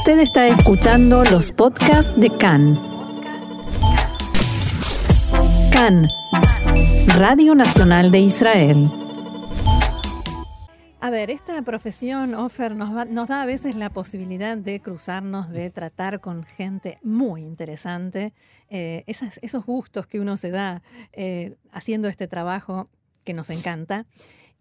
Usted está escuchando los podcasts de CAN. CAN, Radio Nacional de Israel. A ver, esta profesión, Offer, nos, da a veces la posibilidad de cruzarnos, de tratar con gente muy interesante, eh, esos gustos que uno se da eh, haciendo este trabajo que nos encanta.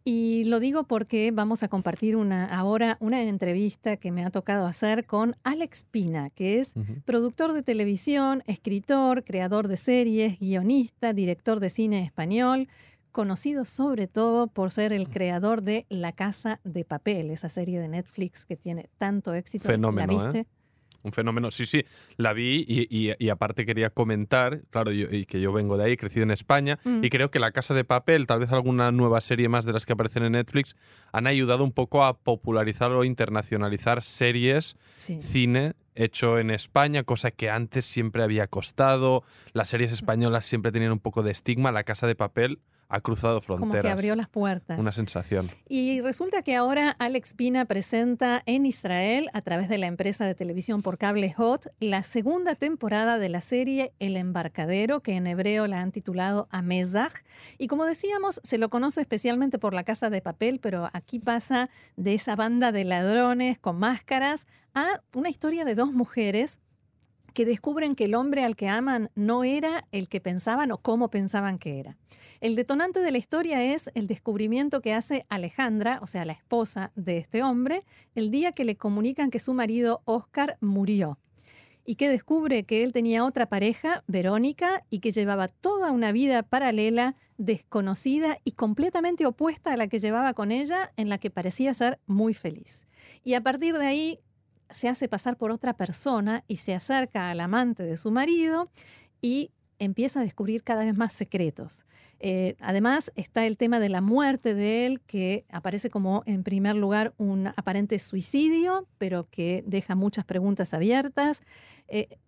Y lo digo porque vamos a compartir una, ahora una entrevista que me ha tocado hacer con Alex Pina, que es productor de televisión, escritor, creador de series, guionista, director de cine español, conocido sobre todo por ser el creador de La Casa de Papel, esa serie de Netflix que tiene tanto éxito. Fenómeno, ¿La viste? ¿eh? Un fenómeno. Sí, sí, la vi y, aparte quería comentar, claro, y que yo vengo de ahí, he crecido en España, mm. y creo que La Casa de Papel, tal vez alguna nueva serie más de las que aparecen en Netflix, han ayudado un poco a popularizar o internacionalizar series, cine hecho en España, cosa que antes siempre había costado. Las series españolas siempre tenían un poco de estigma. La Casa de Papel ha cruzado fronteras. Como que abrió las puertas. Una sensación. Y resulta que ahora Alex Pina presenta en Israel, a través de la empresa de televisión por cable Hot, la segunda temporada de la serie El Embarcadero, que en hebreo la han titulado Amezach. Y como decíamos, se lo conoce especialmente por la casa de papel, pero aquí pasa de esa banda de ladrones con máscaras a una historia de dos mujeres que descubren que el hombre al que aman no era el que pensaban o cómo pensaban que era. El detonante de la historia es el descubrimiento que hace Alejandra, o sea, la esposa de este hombre, el día que le comunican que su marido Oscar murió y que descubre que él tenía otra pareja, Verónica, y que llevaba toda una vida paralela, desconocida y completamente opuesta a la que llevaba con ella, en la que parecía ser muy feliz. Y a partir de ahí se hace pasar por otra persona y se acerca al amante de su marido y empieza a descubrir cada vez más secretos. Eh, además está el tema de la muerte de él, que aparece como en primer lugar un aparente suicidio, pero que deja muchas preguntas abiertas. Eh,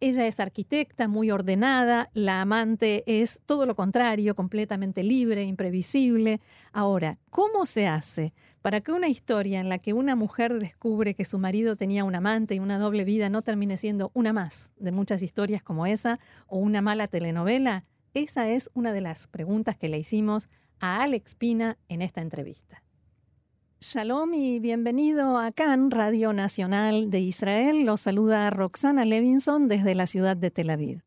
ella es arquitecta, muy ordenada, la amante es todo lo contrario, completamente libre, imprevisible. Ahora, ¿cómo se hace para que una historia en la que una mujer descubre que su marido tenía un amante y una doble vida no termine siendo una más de muchas historias como esa o una mala telenovela? Esa es una de las preguntas que le hicimos a Alex Pina en esta entrevista. Shalom y bienvenido a CAN, Radio Nacional de Israel. Los saluda Roxana Levinson desde la ciudad de Tel Aviv.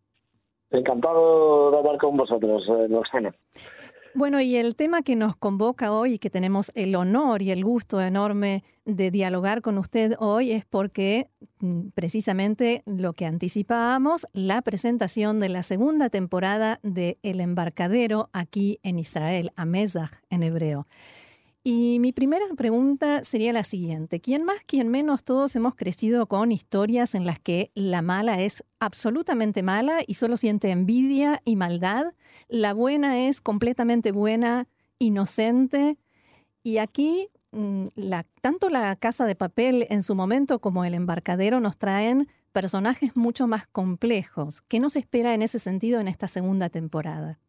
Encantado de hablar con vosotros, eh, Roxana. Bueno, y el tema que nos convoca hoy y que tenemos el honor y el gusto enorme de dialogar con usted hoy es porque mm, precisamente lo que anticipábamos, la presentación de la segunda temporada de El Embarcadero aquí en Israel, Amezach en hebreo. Y mi primera pregunta sería la siguiente. ¿Quién más, quién menos, todos hemos crecido con historias en las que la mala es absolutamente mala y solo siente envidia y maldad? La buena es completamente buena, inocente. Y aquí, mm, tanto la casa de papel en su momento como el embarcadero nos traen personajes mucho más complejos. ¿Qué nos espera en ese sentido en esta segunda temporada?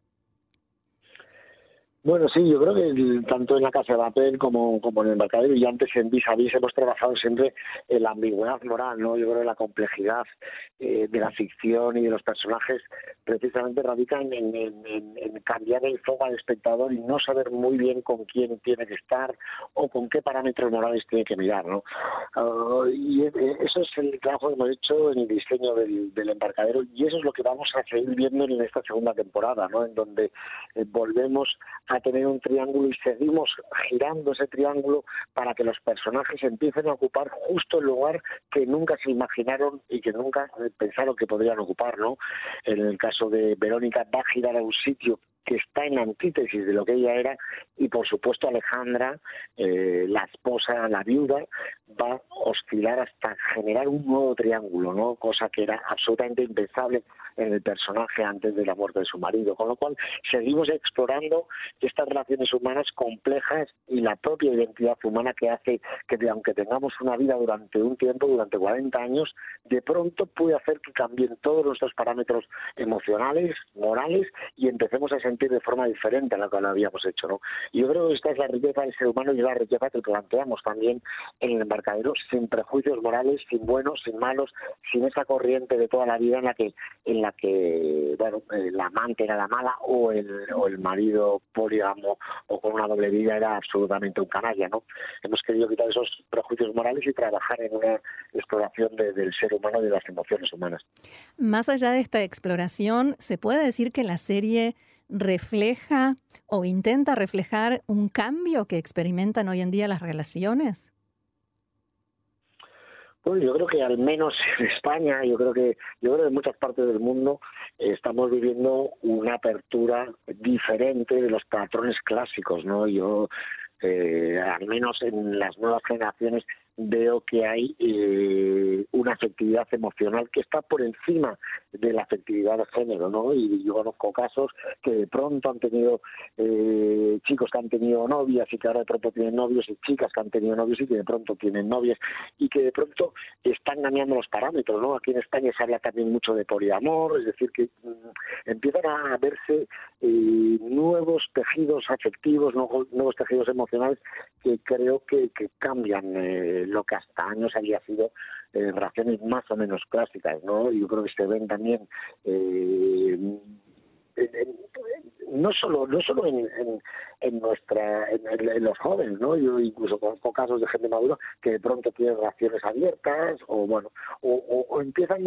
Bueno, sí, yo creo que tanto en la Casa de Papel como, como en el Embarcadero y antes en Vis a Vis hemos trabajado siempre en la ambigüedad moral, ¿no? Yo creo que la complejidad eh, de la ficción y de los personajes precisamente radica en, cambiar el foco al espectador y no saber muy bien con quién tiene que estar o con qué parámetros morales tiene que mirar, ¿no? Ah, y eso es el trabajo que hemos hecho en el diseño del, del, embarcadero y eso es lo que vamos a seguir viendo en esta segunda temporada, ¿no? En donde eh, volvemos a tener un triángulo y seguimos girando ese triángulo para que los personajes empiecen a ocupar justo el lugar que nunca se imaginaron y que nunca pensaron que podrían ocupar, ¿no? En el caso de Verónica va a girar a un sitio que está en antítesis de lo que ella era y por supuesto Alejandra, eh, la esposa, la viuda, va a oscilar hasta generar un nuevo triángulo, ¿no? Cosa que era absolutamente impensable en el personaje antes de la muerte de su marido. Con lo cual seguimos explorando estas relaciones humanas complejas y la propia identidad humana que hace que aunque tengamos una vida durante un tiempo, durante 40 años, de pronto puede hacer que cambien todos nuestros parámetros emocionales, morales y empecemos a sentir de forma diferente a lo que lo habíamos hecho. ¿no? Yo creo que esta es la riqueza del ser humano y la riqueza que planteamos también en el embarcadero, sin prejuicios morales, sin buenos, sin malos, sin esa corriente de toda la vida en la que, en la que bueno, eh, la amante era la mala o el, o el marido polígamo o con una doble vida era absolutamente un canalla, ¿no? Hemos querido quitar esos prejuicios morales y trabajar en una exploración del ser humano y de las emociones humanas. Más allá de esta exploración, ¿se puede decir que la serie refleja o intenta reflejar un cambio que experimentan hoy en día las relaciones? Bueno, yo creo que al menos en España, yo creo que yo creo que en muchas partes del mundo estamos viviendo una apertura diferente de los patrones clásicos, ¿no? Yo eh, al menos en las nuevas generaciones veo que hay eh, una afectividad emocional que está por encima de la afectividad de género, ¿no? Y yo conozco casos que de pronto han tenido eh, chicos que han tenido novias y que ahora de pronto tienen novios y chicas que han tenido novios y que de pronto tienen novias y que de pronto están cambiando los parámetros, ¿no? Aquí en España se habla también mucho de poliamor, es decir, que mm, empiezan a verse eh, nuevos tejidos afectivos, nuevos tejidos emocionales que creo que, que cambian eh, lo que hasta años había sido eh, relaciones más o menos clásicas, ¿no? Yo creo que se ven también eh, no solo no solo en, en, nuestra en, los jóvenes no yo incluso conozco casos de gente madura que de pronto tienen relaciones abiertas o bueno o, o, empiezan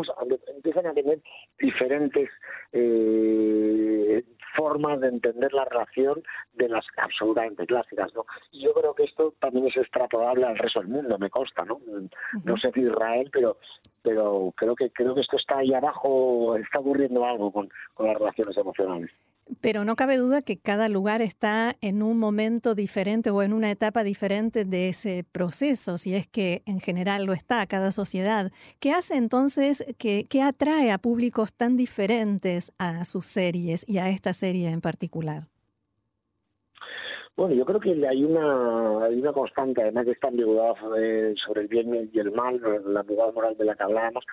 empiezan a tener diferentes eh, formas de entender la relación de las absolutamente clásicas no y yo creo que esto también es extrapolable al resto del mundo me consta no no sé si Israel pero pero creo que creo que esto está ahí abajo, está ocurriendo algo con, las relaciones emocionales. Pero no cabe duda que cada lugar está en un momento diferente o en una etapa diferente de ese proceso, si es que en general lo está cada sociedad. ¿Qué hace entonces que, que atrae a públicos tan diferentes a sus series y a esta serie en particular? Bueno, yo creo que hay una, hay una constante, además de esta ambigüedad eh, sobre el bien y el mal, la ambigüedad moral de la que hablábamos,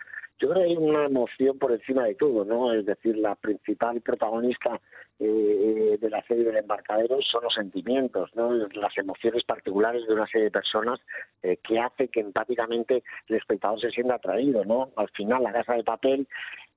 yo creo que hay una emoción por encima de todo, ¿no? Es decir, la principal protagonista eh, de la serie del embarcadero son los sentimientos, ¿no? Las emociones particulares de una serie de personas eh, que hace que empáticamente el espectador se sienta atraído, ¿no? Al final, la casa de papel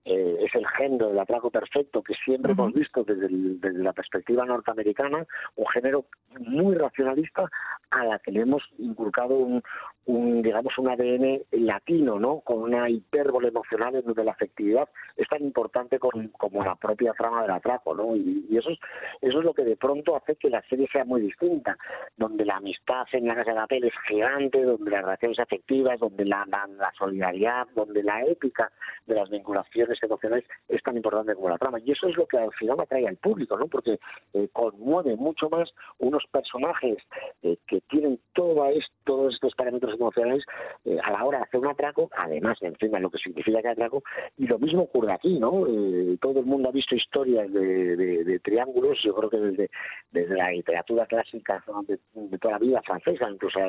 eh, es el género del atraco perfecto que siempre hemos visto desde, desde, la perspectiva norteamericana, un género muy racionalista a la que le hemos inculcado un, un digamos un ADN latino, ¿no? Con una hipérbole emocional en donde la afectividad es tan importante como la propia trama del atraco, ¿no? Y, eso es eso es lo que de pronto hace que la serie sea muy distinta, donde la amistad en la casa de papel es gigante, donde las relaciones afectivas, donde la, la solidaridad, donde la épica de las vinculaciones emocionales es tan importante como la trama. Y eso es lo que al final atrae al público, ¿no? Porque eh, conmueve mucho más unos personajes eh, que tienen todo esto, todos estos parámetros emocionales eh, a la hora de hacer un atraco, además, encima, lo que significa que atraco, y lo mismo ocurre aquí, ¿no? todo el mundo ha visto historias de, triángulos, yo creo que desde, la literatura clásica de, toda la vida francesa, incluso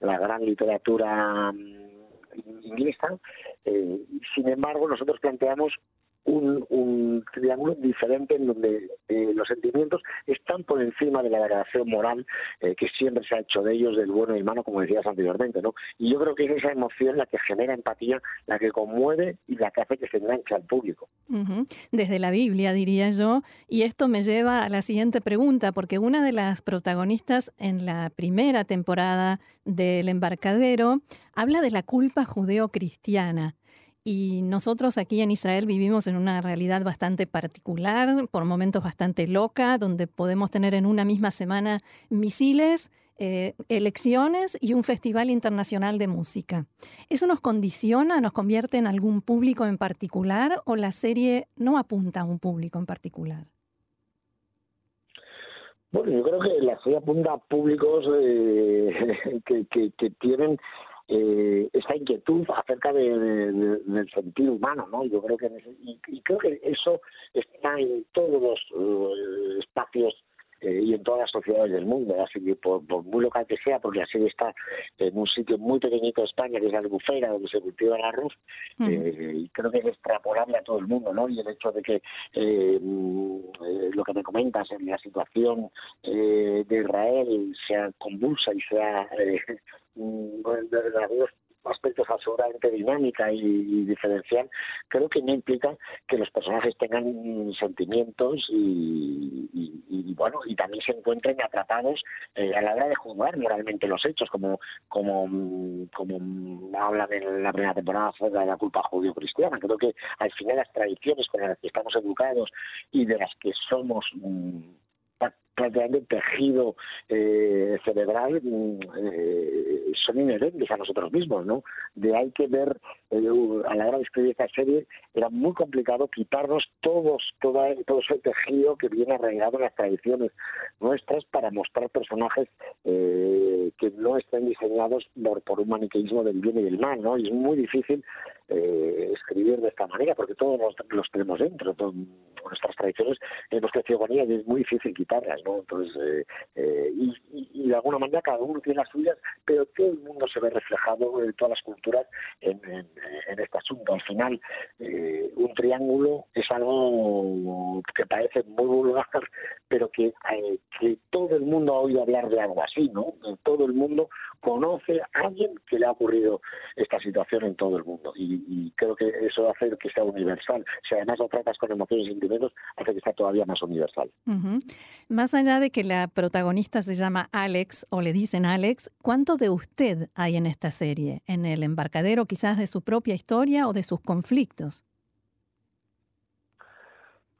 la gran literatura mm, inglesa. Eh, sin embargo, nosotros planteamos un, triángulo diferente en donde eh, los sentimientos están por encima de la valoración moral eh, que siempre se ha hecho de ellos, del bueno y el malo, como decías anteriormente. ¿no? Y yo creo que es esa emoción la que genera empatía, la que conmueve y la que hace que se enganche al público. Desde la Biblia, diría yo. Y esto me lleva a la siguiente pregunta, porque una de las protagonistas en la primera temporada del embarcadero habla de la culpa judeo-cristiana. Y nosotros aquí en Israel vivimos en una realidad bastante particular, por momentos bastante loca, donde podemos tener en una misma semana misiles, eh, elecciones y un festival internacional de música. ¿Eso nos condiciona, nos convierte en algún público en particular o la serie no apunta a un público en particular? Bueno, yo creo que la serie apunta a públicos eh, que tienen eh, esta inquietud acerca del sentido humano, ¿no? Yo creo que y, creo que eso está en todos los espacios eh, y en todas las sociedades del mundo, así que por, muy local que sea, porque la serie está en un sitio muy pequeñito de España, que es la Albufera, donde se cultiva el arroz, mm. eh, y creo que es extrapolable a todo el mundo, ¿no? Y el hecho de que mm, lo que me comentas, en la situación de Israel sea convulsa y sea Mm, de, algunos aspectos absolutamente dinámica y, diferencial, creo que no implica que los personajes tengan sentimientos y, bueno, y también se encuentren atrapados eh, a la hora de juzgar moralmente los hechos, como, como, como hablan en la primera temporada de la culpa judío-cristiana. Creo que al final las tradiciones con las que estamos educados y de las que somos mm, prácticamente tejido eh, cerebral mm, eh, son inherentes a nosotros mismos, ¿no? De hay que ver, eh, a la hora de escribir esta serie, era muy complicado quitarnos todos, todo ese tejido que viene arraigado en las tradiciones nuestras para mostrar personajes que no estén diseñados por, un maniqueísmo del bien y del mal, ¿no? Y es muy difícil escribir de esta manera porque todos los, tenemos dentro, nuestras tradiciones hemos crecido con ellas y es muy difícil quitarlas, entonces, eh, eh, y, de alguna manera cada uno tiene las suyas, pero todo el mundo se ve reflejado en todas las culturas en, este asunto. Al final, eh, un triángulo es algo que parece muy vulgar, pero que, que todo el mundo ha oído hablar de algo así, ¿no? Todo el mundo conoce a alguien que le ha ocurrido esta situación en todo el mundo. Y, creo que eso hace que sea universal. Si además lo tratas con emociones y sentimientos, hace que sea todavía más universal. Más allá de que la protagonista se llama Alex o le dicen Alex, ¿cuánto de usted hay en esta serie? ¿En el embarcadero quizás de su propia historia o de sus conflictos?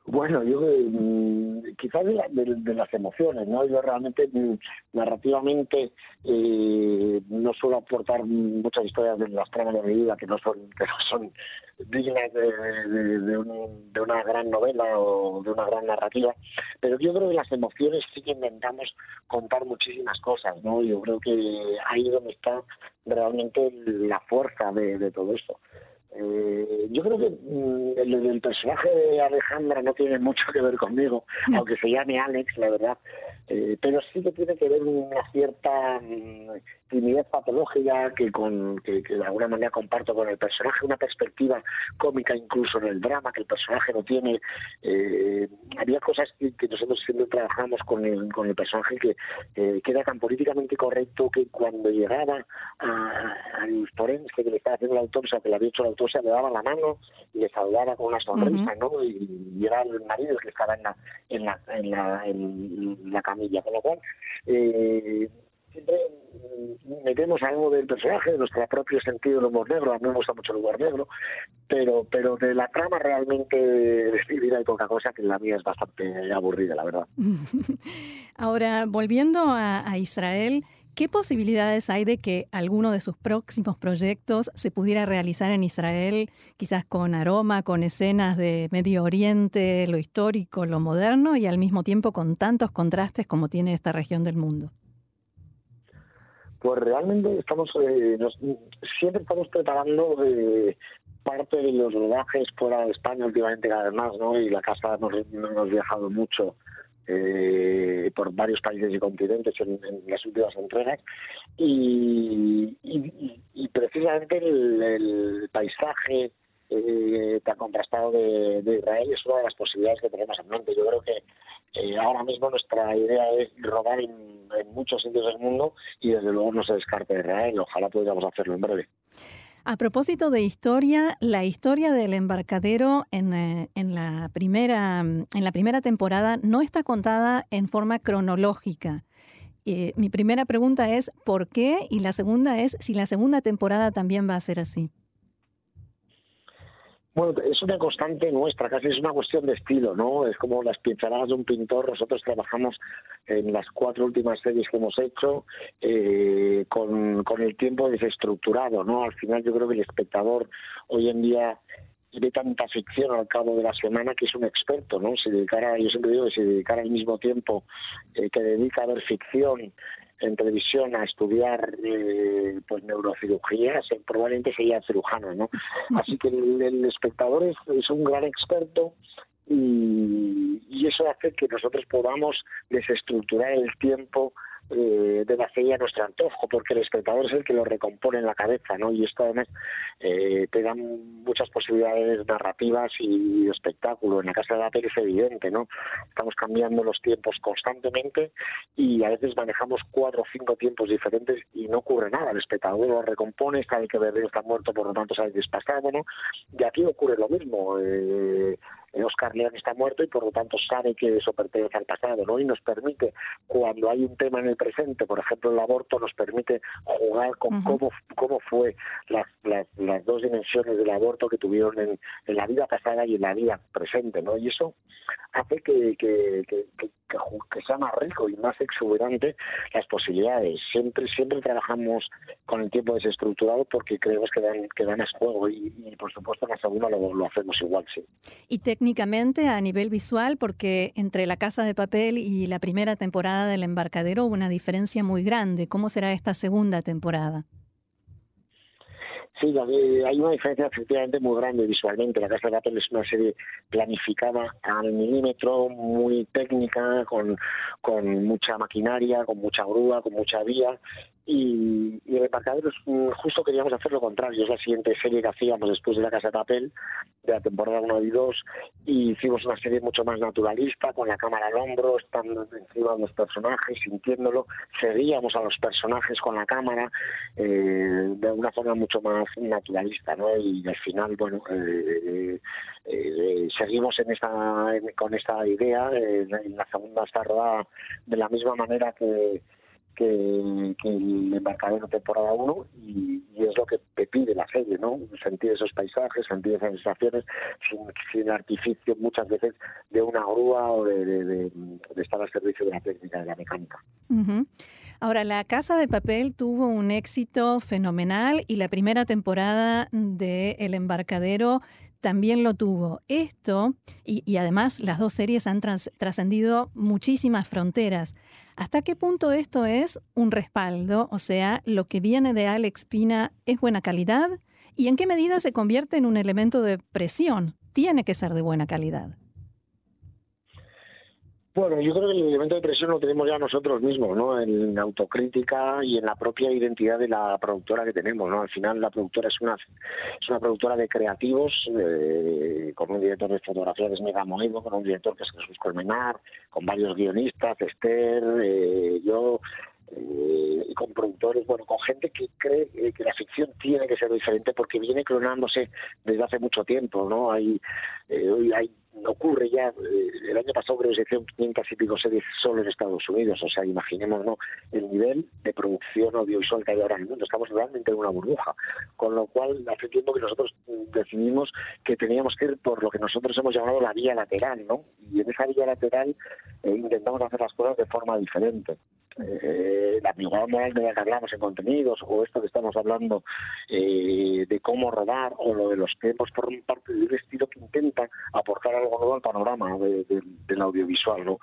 Bueno, yo mm, quizás de, las emociones, ¿no? Yo realmente mm, narrativamente eh, no suelo aportar muchas historias de las tramas de mi vida que no son que no son dignas de, una gran novela o de una gran narrativa, pero yo creo que las emociones sí que intentamos contar muchísimas cosas, ¿no? Yo creo que ahí donde está realmente la fuerza de todo esto. Eh, yo creo que mm, el, personaje de Alejandra no tiene mucho que ver conmigo, aunque se llame Alex, la verdad, eh, pero sí que tiene que ver una cierta mm, timidez patológica que, con, que, de alguna manera comparto con el personaje, una perspectiva cómica incluso en el drama que el personaje no tiene. Eh, había cosas que, nosotros siempre trabajamos con el, con el personaje que, era tan políticamente correcto que cuando llegaba al forense que le estaba haciendo la autopsia, que le había hecho la autopsia, le daba la mano y le saludaba con una sonrisa, ¿no? Y, era el marido que estaba en la, en la, en la, en la camilla. Con lo cual, eh, siempre metemos algo del personaje, de nuestro propio sentido del humor negro, a mí me gusta mucho el humor negro, pero, pero de la trama realmente de escribir hay poca cosa que la mía es bastante aburrida, la verdad. Ahora, volviendo a, Israel, ¿Qué posibilidades hay de que alguno de sus próximos proyectos se pudiera realizar en Israel, quizás con aroma, con escenas de Medio Oriente, lo histórico, lo moderno y al mismo tiempo con tantos contrastes como tiene esta región del mundo? Pues realmente estamos, eh, siempre estamos preparando eh, parte de los rodajes fuera de España últimamente cada vez más, ¿no? Y la casa nos, hemos viajado mucho eh, por varios países y continentes en, las últimas entregas y, precisamente el paisaje eh, tan contrastado de, Israel es una de las posibilidades que tenemos en mente. Yo creo que eh, ahora mismo nuestra idea es rodar en, muchos sitios del mundo y desde luego no se descarte Israel. Ojalá pudiéramos hacerlo en breve. A propósito de historia, la historia del embarcadero en, eh, en, la primera, en la primera temporada no está contada en forma cronológica. Eh, mi primera pregunta es ¿por qué? Y la segunda es si la segunda temporada también va a ser así. Bueno, es una constante nuestra, casi es una cuestión de estilo, ¿no? Es como las pinceladas de un pintor. Nosotros trabajamos en las cuatro últimas series que hemos hecho eh, con, el tiempo desestructurado, ¿no? Al final yo creo que el espectador hoy en día ve tanta ficción al cabo de la semana que es un experto, ¿no? Se dedicara, yo siempre digo que se dedicara al mismo tiempo eh, que dedica a ver ficción en televisión a estudiar eh, pues neurocirugía, probablemente sería cirujano, ¿no? Así que el, espectador es, un gran experto y, y, eso hace que nosotros podamos desestructurar el tiempo eh, de la nuestro antojo, porque el espectador es el que lo recompone en la cabeza, ¿no? Y esto además eh, te da muchas posibilidades narrativas y de espectáculo. En la casa de la peli es evidente, ¿no? Estamos cambiando los tiempos constantemente y a veces manejamos cuatro o cinco tiempos diferentes y no ocurre nada. El espectador lo recompone, sabe que Bebé está muerto, por lo tanto sabe que es pasado, ¿no? Y aquí ocurre lo mismo. Eh, Oscar León está muerto y por lo tanto sabe que eso pertenece al pasado, ¿no? Y nos permite, cuando hay un tema en el presente, por ejemplo el aborto, nos permite jugar con cómo, cómo fue las, las, las, dos dimensiones del aborto que tuvieron en, en, la vida pasada y en la vida presente, ¿no? Y eso hace que, que, que, que, sea más rico y más exuberante las posibilidades. Siempre, siempre trabajamos con el tiempo desestructurado porque creemos que dan, que dan más juego y, y por supuesto la segunda lo, lo hacemos igual, sí. Y técnicamente a nivel visual, porque entre La Casa de Papel y la primera temporada del Embarcadero hubo una diferencia muy grande. ¿Cómo será esta segunda temporada? Sí, hay una diferencia efectivamente muy grande visualmente. La Casa de Papel es una serie planificada al milímetro, muy técnica, con, con mucha maquinaria, con mucha grúa, con mucha vía, y, y el justo queríamos hacer lo contrario, es la siguiente serie que hacíamos después de la Casa de Papel, de la temporada 1 y 2, y hicimos una serie mucho más naturalista, con la cámara al hombro, estando encima de los personajes, sintiéndolo, seguíamos a los personajes con la cámara eh, de una forma mucho más naturalista, ¿no? Y al final, bueno, eh, eh, seguimos en esta, con esta idea, en la segunda está rodada de la misma manera que que, el embarcadero temporada 1 y, es lo que te pide la serie, ¿no? Sentir esos paisajes, sentir esas sensaciones sin, artificio muchas veces de una grúa o de, estar al servicio de la técnica, de la mecánica. Uh. Ahora, La Casa de Papel tuvo un éxito fenomenal y la primera temporada de El Embarcadero también lo tuvo. Esto, y, además las dos series han tras, trascendido muchísimas fronteras. ¿Hasta qué punto esto es un respaldo? O sea, lo que viene de Alex Pina es buena calidad y en qué medida se convierte en un elemento de presión. Tiene que ser de buena calidad. Bueno, yo creo que el elemento de presión lo tenemos ya nosotros mismos, ¿no? En autocrítica y en la propia identidad de la productora que tenemos, ¿no? Al final la productora es una es una productora de creativos, eh, con un director de fotografía que es Mega Moedo, con un director que es Jesús Colmenar, con varios guionistas, Esther, eh, yo, eh, con productores, bueno, con gente que cree eh, que la ficción tiene que ser diferente porque viene clonándose desde hace mucho tiempo, ¿no? Hay, eh, hay ocurre ya, eh, el año pasado creo que se hicieron 500 y pico series solo en Estados Unidos, o sea, imaginemos ¿no? el nivel de producción audiovisual que hay ahora en el mundo, estamos realmente en una burbuja, con lo cual hace tiempo que nosotros decidimos que teníamos que ir por lo que nosotros hemos llamado la vía lateral, ¿no? Y en esa vía lateral eh, intentamos hacer las cosas de forma diferente. Eh, la ambigüedad moral de la que hablamos en contenidos, o esto que estamos hablando eh, de cómo rodar, o lo de los tiempos, por parte de un estilo que intenta aportar algo nuevo al panorama de, de, del audiovisual, ¿no?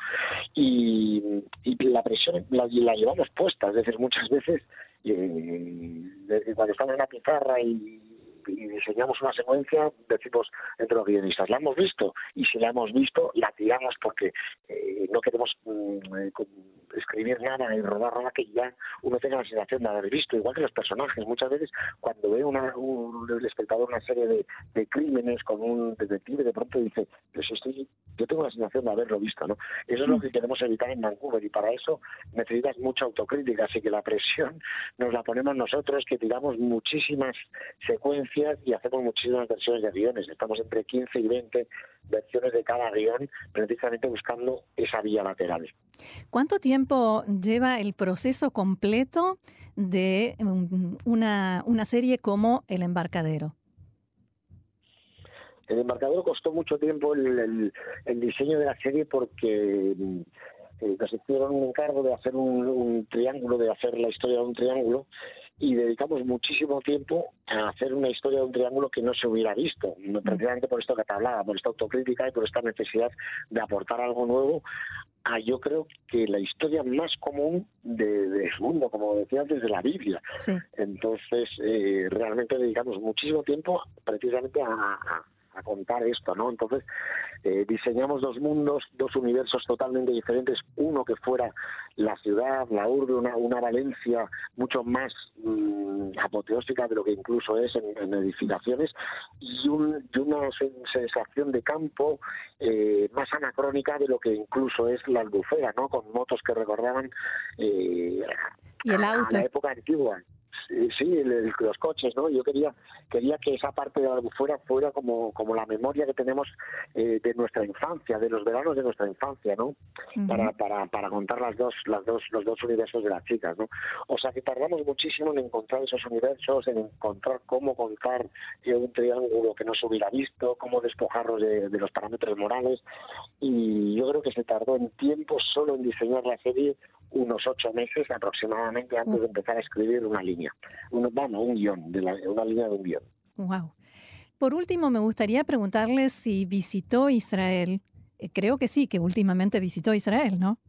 Y, la presión la, la, llevamos puesta, es decir, muchas veces eh, cuando estamos en la pizarra y diseñamos una secuencia, decimos entre los guionistas, la hemos visto, y si la hemos visto, la tiramos porque eh, no queremos eh, escribir nada y rodar nada que ya uno tenga la sensación de haber visto, igual que los personajes. Muchas veces cuando ve una, un, el espectador una serie de, de, crímenes con un detective, de pronto dice, pues estoy, yo tengo la sensación de haberlo visto, ¿no? Eso es lo que queremos evitar en Vancouver y para eso necesitas mucha autocrítica, así que la presión nos la ponemos nosotros, que tiramos muchísimas secuencias y hacemos muchísimas versiones de guiones. Estamos entre 15 y 20 versiones de cada guion, precisamente buscando esa vía lateral. ¿Cuánto tiempo lleva el proceso completo de una, una serie como El Embarcadero? El Embarcadero costó mucho tiempo el, el, diseño de la serie porque eh, nos hicieron un encargo de hacer un, un triángulo, de hacer la historia de un triángulo y dedicamos muchísimo tiempo a hacer una historia de un triángulo que no se hubiera visto, precisamente por esto que te hablaba, por esta autocrítica y por esta necesidad de aportar algo nuevo a yo creo que la historia más común del de mundo, como decía antes, de la Biblia. Sí. Entonces, eh, realmente dedicamos muchísimo tiempo precisamente a, a a contar esto, ¿no? Entonces, eh, diseñamos dos mundos, dos universos totalmente diferentes, uno que fuera la ciudad, la urbe, una, una Valencia mucho más mm, apoteósica de lo que incluso es en, edificaciones, y, un, y, una sensación de campo eh, más anacrónica de lo que incluso es la albufera, ¿no? Con motos que recordaban eh, ¿Y el auto? a la época antigua sí, los coches, ¿no? Yo quería quería que esa parte de la albufera fuera como, como la memoria que tenemos eh, de nuestra infancia, de los veranos de nuestra infancia, ¿no? para, para, para contar las dos, las dos, los dos universos de las chicas, ¿no? O sea que tardamos muchísimo en encontrar esos universos, en encontrar cómo contar un triángulo que no se hubiera visto, cómo despojarlos de, de los parámetros morales, y yo creo que se tardó en tiempo solo en diseñar la serie unos ocho meses aproximadamente antes de empezar a escribir una línea, un, bueno, un guion, de una línea de un guion. Wow. Por último, me gustaría preguntarle si visitó Israel. Eh, creo que sí, que últimamente visitó Israel, ¿no?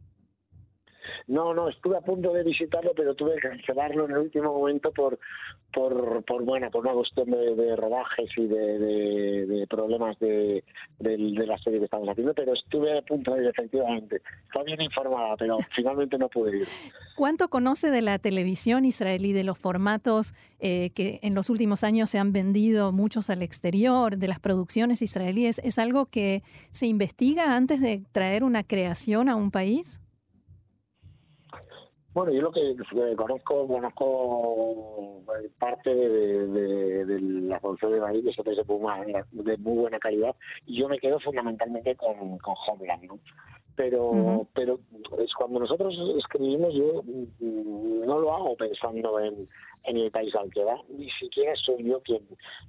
No, no, estuve a punto de visitarlo, pero tuve que cancelarlo en el último momento por, por, por bueno, por una cuestión de, rodajes y de, problemas de, la serie que estamos haciendo, pero estuve a punto de ir, efectivamente. Está bien informada, pero finalmente no pude ir. ¿Cuánto conoce de la televisión israelí, de los formatos eh, que en los últimos años se han vendido muchos al exterior, de las producciones israelíes? ¿Es algo que se investiga antes de traer una creación a un país? Bueno, yo lo que eh, conozco, conozco eh, parte de, de, la producción de maíz, que se de muy buena calidad, y yo me quedo fundamentalmente con, con Homeland, ¿no? pero pero es cuando nosotros escribimos yo mm, no lo hago pensando en, en el país al que va ni siquiera soy yo quien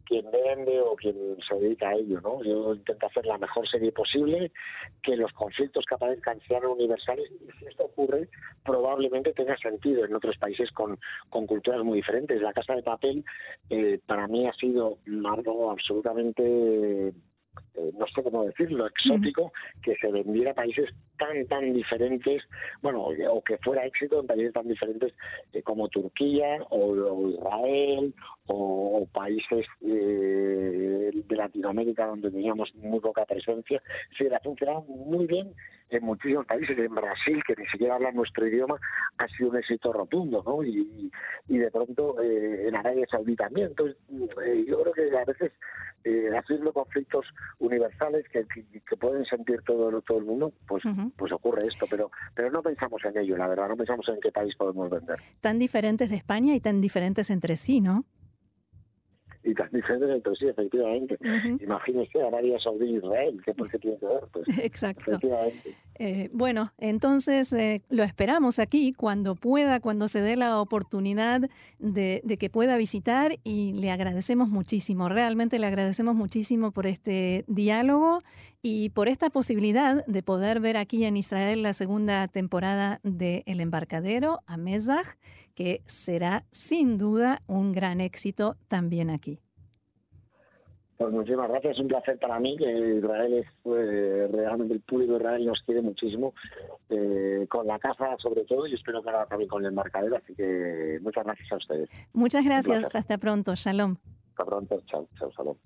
quien vende o quien se dedica a ello no yo intento hacer la mejor serie posible que los conflictos que aparezcan sean universales y si esto ocurre probablemente tenga sentido en otros países con, con culturas muy diferentes. La casa de papel eh, para mí ha sido algo absolutamente eh, no sé cómo decirlo, exótico, que se vendiera a países tan, tan diferentes, bueno, o que fuera éxito en países tan diferentes eh, como Turquía o, Israel o, países eh, de Latinoamérica donde teníamos muy poca presencia. Sí, ha funcionado muy bien en muchísimos países, en Brasil, que ni siquiera habla nuestro idioma, ha sido un éxito rotundo, ¿no? Y, y de pronto en Arabia Saudí también. Entonces, yo creo que a veces eh, haciendo conflictos universales que, que, pueden sentir todo, todo el mundo, pues, pues ocurre esto, pero, pero no pensamos en ello, la verdad, no pensamos en qué país podemos vender. Tan diferentes de España y tan diferentes entre sí, ¿no? Y tan diferentes entre sí, efectivamente. Imagínese Arabia Saudí y Israel, ¿qué, por qué tiene que ver? Pues, Exacto. Eh, bueno, entonces eh, lo esperamos aquí cuando pueda, cuando se dé la oportunidad de, de, que pueda visitar y le agradecemos muchísimo, realmente le agradecemos muchísimo por este diálogo y por esta posibilidad de poder ver aquí en Israel la segunda temporada de El Embarcadero, a Mezach, que será sin duda un gran éxito también aquí. Pues muchísimas gracias, es un placer para mí, que Israel es eh, realmente el público de Israel nos quiere muchísimo, eh, con la casa sobre todo, y espero que ahora también con el embarcadero, así que muchas gracias a ustedes. Muchas gracias, hasta pronto, shalom. Hasta pronto, chao, chao, shalom.